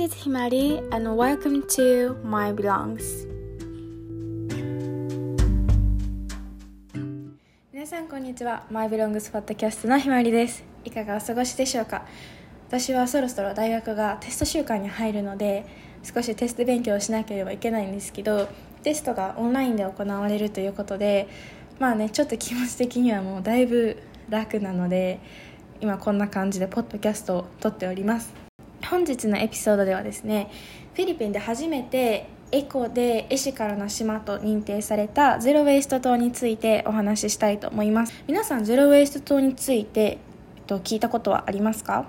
This is Himari and welcome to My Belongs 皆さんこんにちは。My Belongs ポッドキャストのひまりです。いかがお過ごしでしょうか？私はそろそろ大学がテスト週間に入るので少しテスト勉強をしなければいけないんですけどテストがオンラインで行われるということでまあねちょっと気持ち的にはもうだいぶ楽なので今こんな感じでポッドキャストを撮っております。本日のエピソードではですねフィリピンで初めてエコでエシカルな島と認定されたゼロ・ウェイスト島についてお話ししたいと思います。皆さんゼロ・ウェイスト島についてえっと聞いたことはありますか？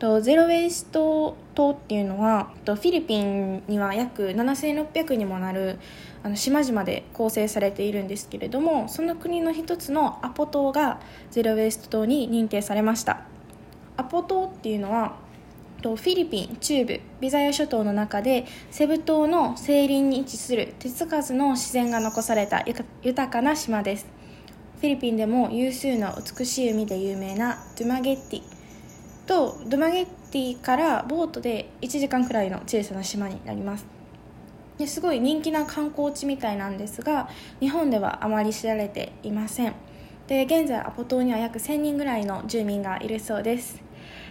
とゼロ・ウェイスト島っていうのはとフィリピンには約7600にもなるあの島々で構成されているんですけれどもその国の一つのアポ島がゼロ・ウェイスト島に認定されました。アポ島っていうのはとフィリピン中部ビザヤ諸島の中でセブ島の西隣に位置する手つかずの自然が残された豊かな島です。フィリピンでも有数の美しい海で有名なドゥマゲッティ。とドゥマゲッティからボートで1時間くらいの小さな島になります。ですごい人気な観光地みたいなんですが日本ではあまり知られていません。で現在アポ島には約1000人ぐらいの住民がいるそうです。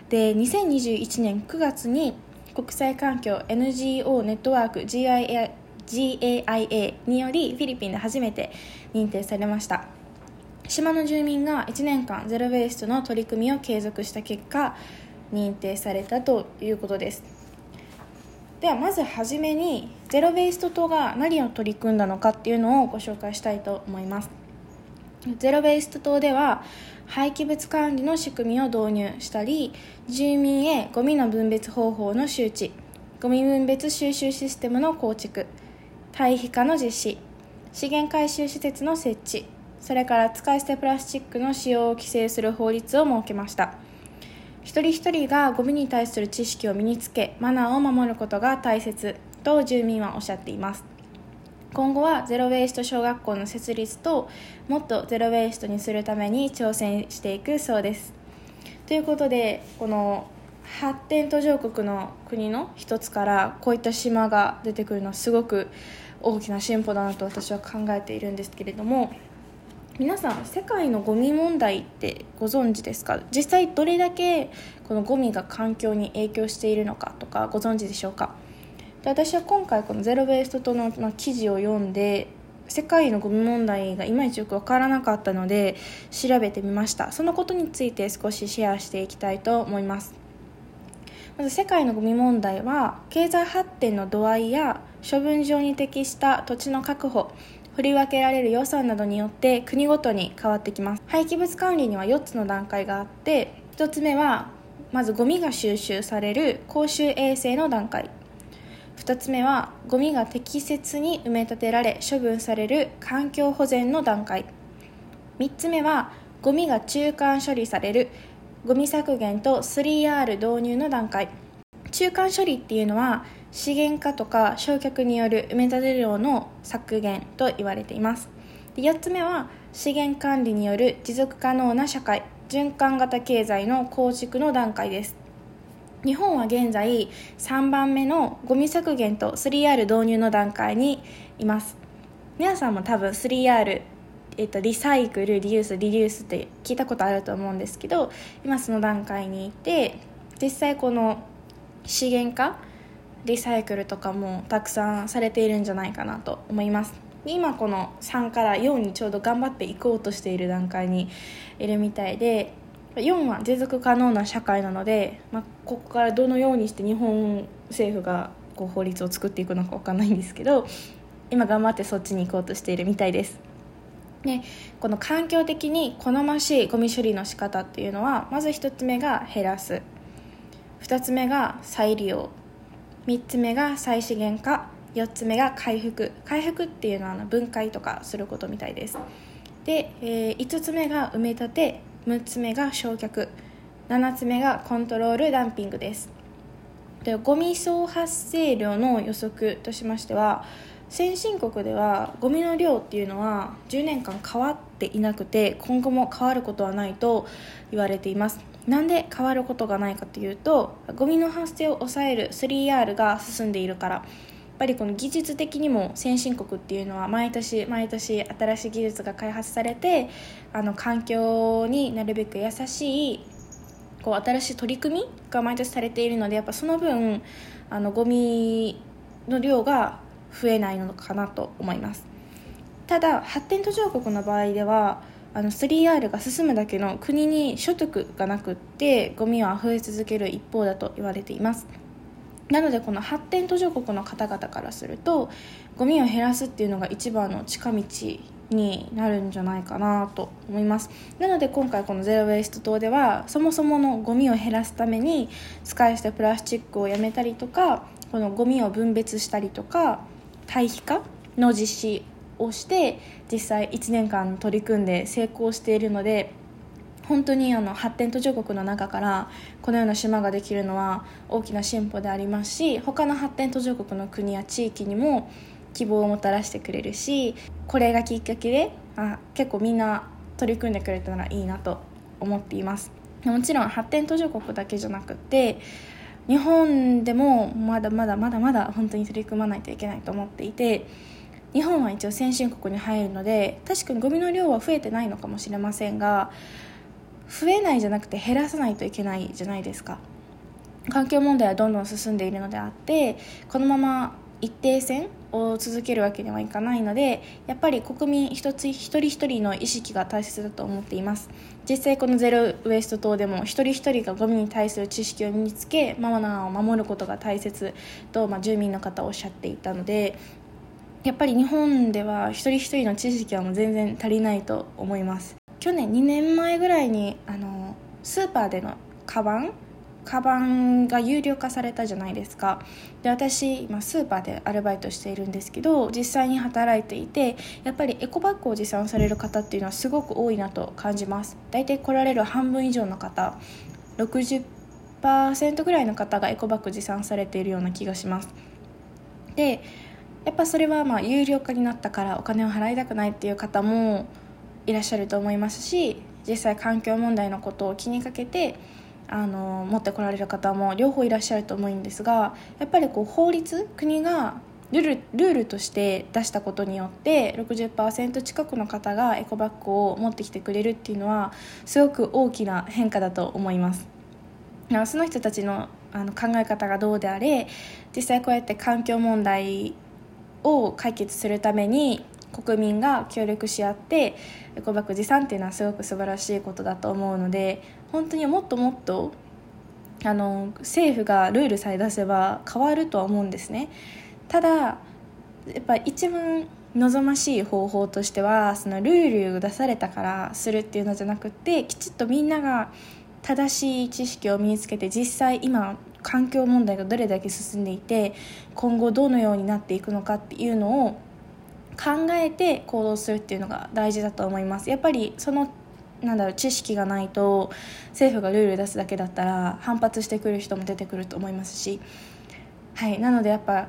で2021年9月に国際環境 NGO ネットワーク GIA GAIA によりフィリピンで初めて認定されました。島の住民が1年間ゼロ・ベーストの取り組みを継続した結果認定されたということです。ではまずはじめにゼロ・ベースト島が何を取り組んだのかっていうのをご紹介したいと思います。ゼロ・ベースト島では廃棄物管理の仕組みを導入したり住民へゴミの分別方法の周知ゴミ分別収集システムの構築堆肥化の実施資源回収施設の設置それから使い捨てプラスチックの使用を規制する法律を設けました。一人一人がゴミに対する知識を身につけマナーを守ることが大切と住民はおっしゃっています。今後はゼロ・ウェイスト小学校の設立ともっとゼロ・ウェイストにするために挑戦していくそうですということでこの発展途上国の国の一つからこういった島が出てくるのはすごく大きな進歩だなと私は考えているんですけれども皆さん世界のゴミ問題ってご存知ですか？実際どれだけこのゴミが環境に影響しているのかとかご存知でしょうか？で私は今回このゼロ・ベーストとの、まあ、記事を読んで世界のゴミ問題がいまいちよく分からなかったので調べてみました。そのことについて少しシェアしていきたいと思います。まず世界のゴミ問題は経済発展の度合いや処分場に適した土地の確保振り分けられる予算などによって国ごとに変わってきます。廃棄物管理には4つの段階があって1つ目はまずゴミが収集される公衆衛生の段階。2つ目はゴミが適切に埋め立てられ処分される環境保全の段階。3つ目はゴミが中間処理されるゴミ削減と 3R 導入の段階。中間処理っていうのは資源化とか焼却による埋め立て量の削減と言われています。4つ目は資源管理による持続可能な社会循環型経済の構築の段階です。日本は現在3番目のゴミ削減と 3R 導入の段階にいます。皆さんも多分 3R えっと、リサイクルリユースリデュースって聞いたことあると思うんですけど今その段階にいて実際この資源化リサイクルとかもたくさんされているんじゃないかなと思います。今この3から4にちょうど頑張っていこうとしている段階にいるみたいで4は持続可能な社会なので、まあ、ここからどのようにして日本政府がこう法律を作っていくのか分かんないんですけど今頑張ってそっちに行こうとしているみたいです。でこの環境的に好ましいゴミ処理の仕方っていうのはまず1つ目が減らす。2つ目が再利用。3つ目が再資源化。4つ目が回復。回復っていうのは分解とかすることみたいです。で、えー、5つ目が埋め立て。6つ目が焼却。7つ目がコントロールダンピングです。でゴミ総発生量の予測としましては先進国ではゴミの量っていうのは10年間変わっていなくて今後も変わることはないと言われています。なんで変わることがないかというとゴミの発生を抑える 3R が進んでいるから。ぱりこの技術的にも先進国っていうのは毎年毎年新しい技術が開発されてあの環境になるべく優しいこう新しい取り組みが毎年されているのでやっぱその分あのゴミの量が増えないのかなと思います。ただ発展途上国の場合ではあの 3R が進むだけの国に所得がなくってゴミは増え続ける一方だと言われています。なのでこの発展途上国の方々からするとゴミを減らすっていうのが一番の近道になるんじゃないかなと思います。なので今回このゼロ・ウェイスト島ではそもそものゴミを減らすために使い捨てプラスチックをやめたりとかこのゴミを分別したりとか堆肥化の実施をして実際1年間取り組んで成功しているので本当にあの発展途上国の中からこのような島ができるのは大きな進歩でありますし他の発展途上国の国や地域にも希望をもたらしてくれるしこれがきっかけであ結構みんな取り組んでくれたらいいなと思っています。もちろん発展途上国だけじゃなくて日本でもまだまだまだまだ本当に取り組まないといけないと思っていて日本は一応先進国に入るので確かにゴミの量は増えてないのかもしれませんが増えないじゃなくて減らさないといけないじゃないですか。環境問題はどんどん進んでいるのであってこのまま一定線を続けるわけにはいかないのでやっぱり国民一つ一人一人の意識が大切だと思っています。実際このゼロウエスト島でも一人一人がゴミに対する知識を身につけマナーを守ることが大切と、まあ、住民の方おっしゃっていたのでやっぱり日本では一人一人の知識はもう全然足りないと思います。去年2年前ぐらいにあのスーパーでのカバンカバンが有料化されたじゃないですか。で私今スーパーでアルバイトしているんですけど実際に働いていてやっぱりエコバッグを持参される方っていうのはすごく多いなと感じます。大体来られる半分以上の方60%ぐらいの方がエコバッグ持参されているような気がします。でやっぱそれはまあ有料化になったからお金を払いたくないっていう方もいらっしゃると思いますし実際環境問題のことを気にかけてあの持ってこられる方も両方いらっしゃると思うんですがやっぱりこう法律国がルールルールとして出したことによって60%近くの方がエコバッグを持ってきてくれるっていうのはすごく大きな変化だと思います。その人たちのあの考え方がどうであれ実際こうやって環境問題を解決するために国民が協力し合ってエコバッグ持参っていうのはすごく素晴らしいことだと思うので本当にもっともっとあの政府がルールさえ出せば変わるとは思うんですね。ただやっぱ一番望ましい方法としてはそのルールを出されたからするっていうのじゃなくてきちっとみんなが正しい知識を身につけて実際今環境問題がどれだけ進んでいて今後どのようになっていくのかっていうのを考えて行動するっていうのが大事だと思います。やっぱりそのなんだろう知識がないと政府がルール出すだけだったら反発してくる人も出てくると思いますし。はい。なのでやっぱ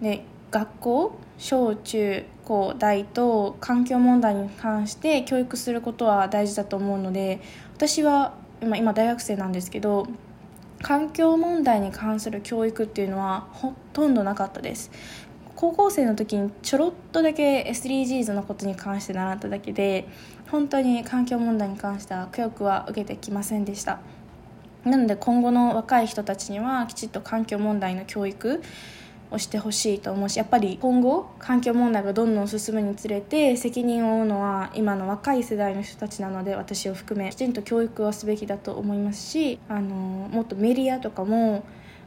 ね学校小中高大と環境問題に関して教育することは大事だと思うので私は今今大学生なんですけど環境問題に関する教育っていうのはほとんどなかったです。高校生の時にちょろっとだけ SDGs のことに関して習っただけで本当に環境問題に関しては教育は受けてきませんでした。なので今後の若い人たちにはきちっと環境問題の教育をしてほしいと思うしやっぱり今後環境問題がどんどん進むにつれて責任を負うのは今の若い世代の人たちなので私を含めきちんと教育はすべきだと思いますしあのもっとメディアとかも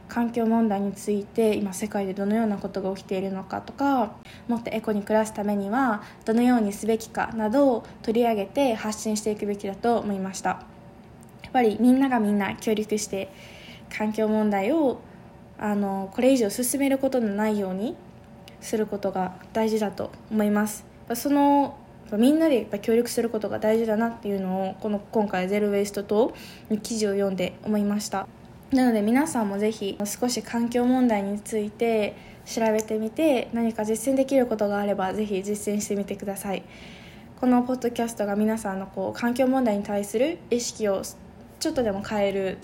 環境問題について今世界でどのようなことが起きているのかとかもっとエコに暮らすためにはどのようにすべきかなどを取り上げて発信していくべきだと思いました。やっぱりみんながみんな協力して環境問題をあのこれ以上進めることのないようにすることが大事だと思います。そのみんなでやっぱ協力することが大事だなっていうのをこの今回「ゼロ・ウェイスト」と記事を読んで思いました。なので皆さんもぜひ少し環境問題について調べてみて何か実践できることがあればぜひ実践してみてくださいこのポッドキャストが皆さんのこう環境問題に対する意識をちょっとでも変える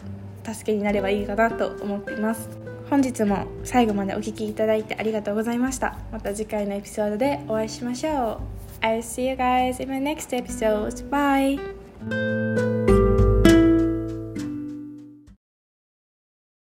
助けになればいいかなと思っています本日も最後までお聴きいただいてありがとうございましたまた次回のエピソードでお会いしましょう I'll see you guys in my next episode. Bye!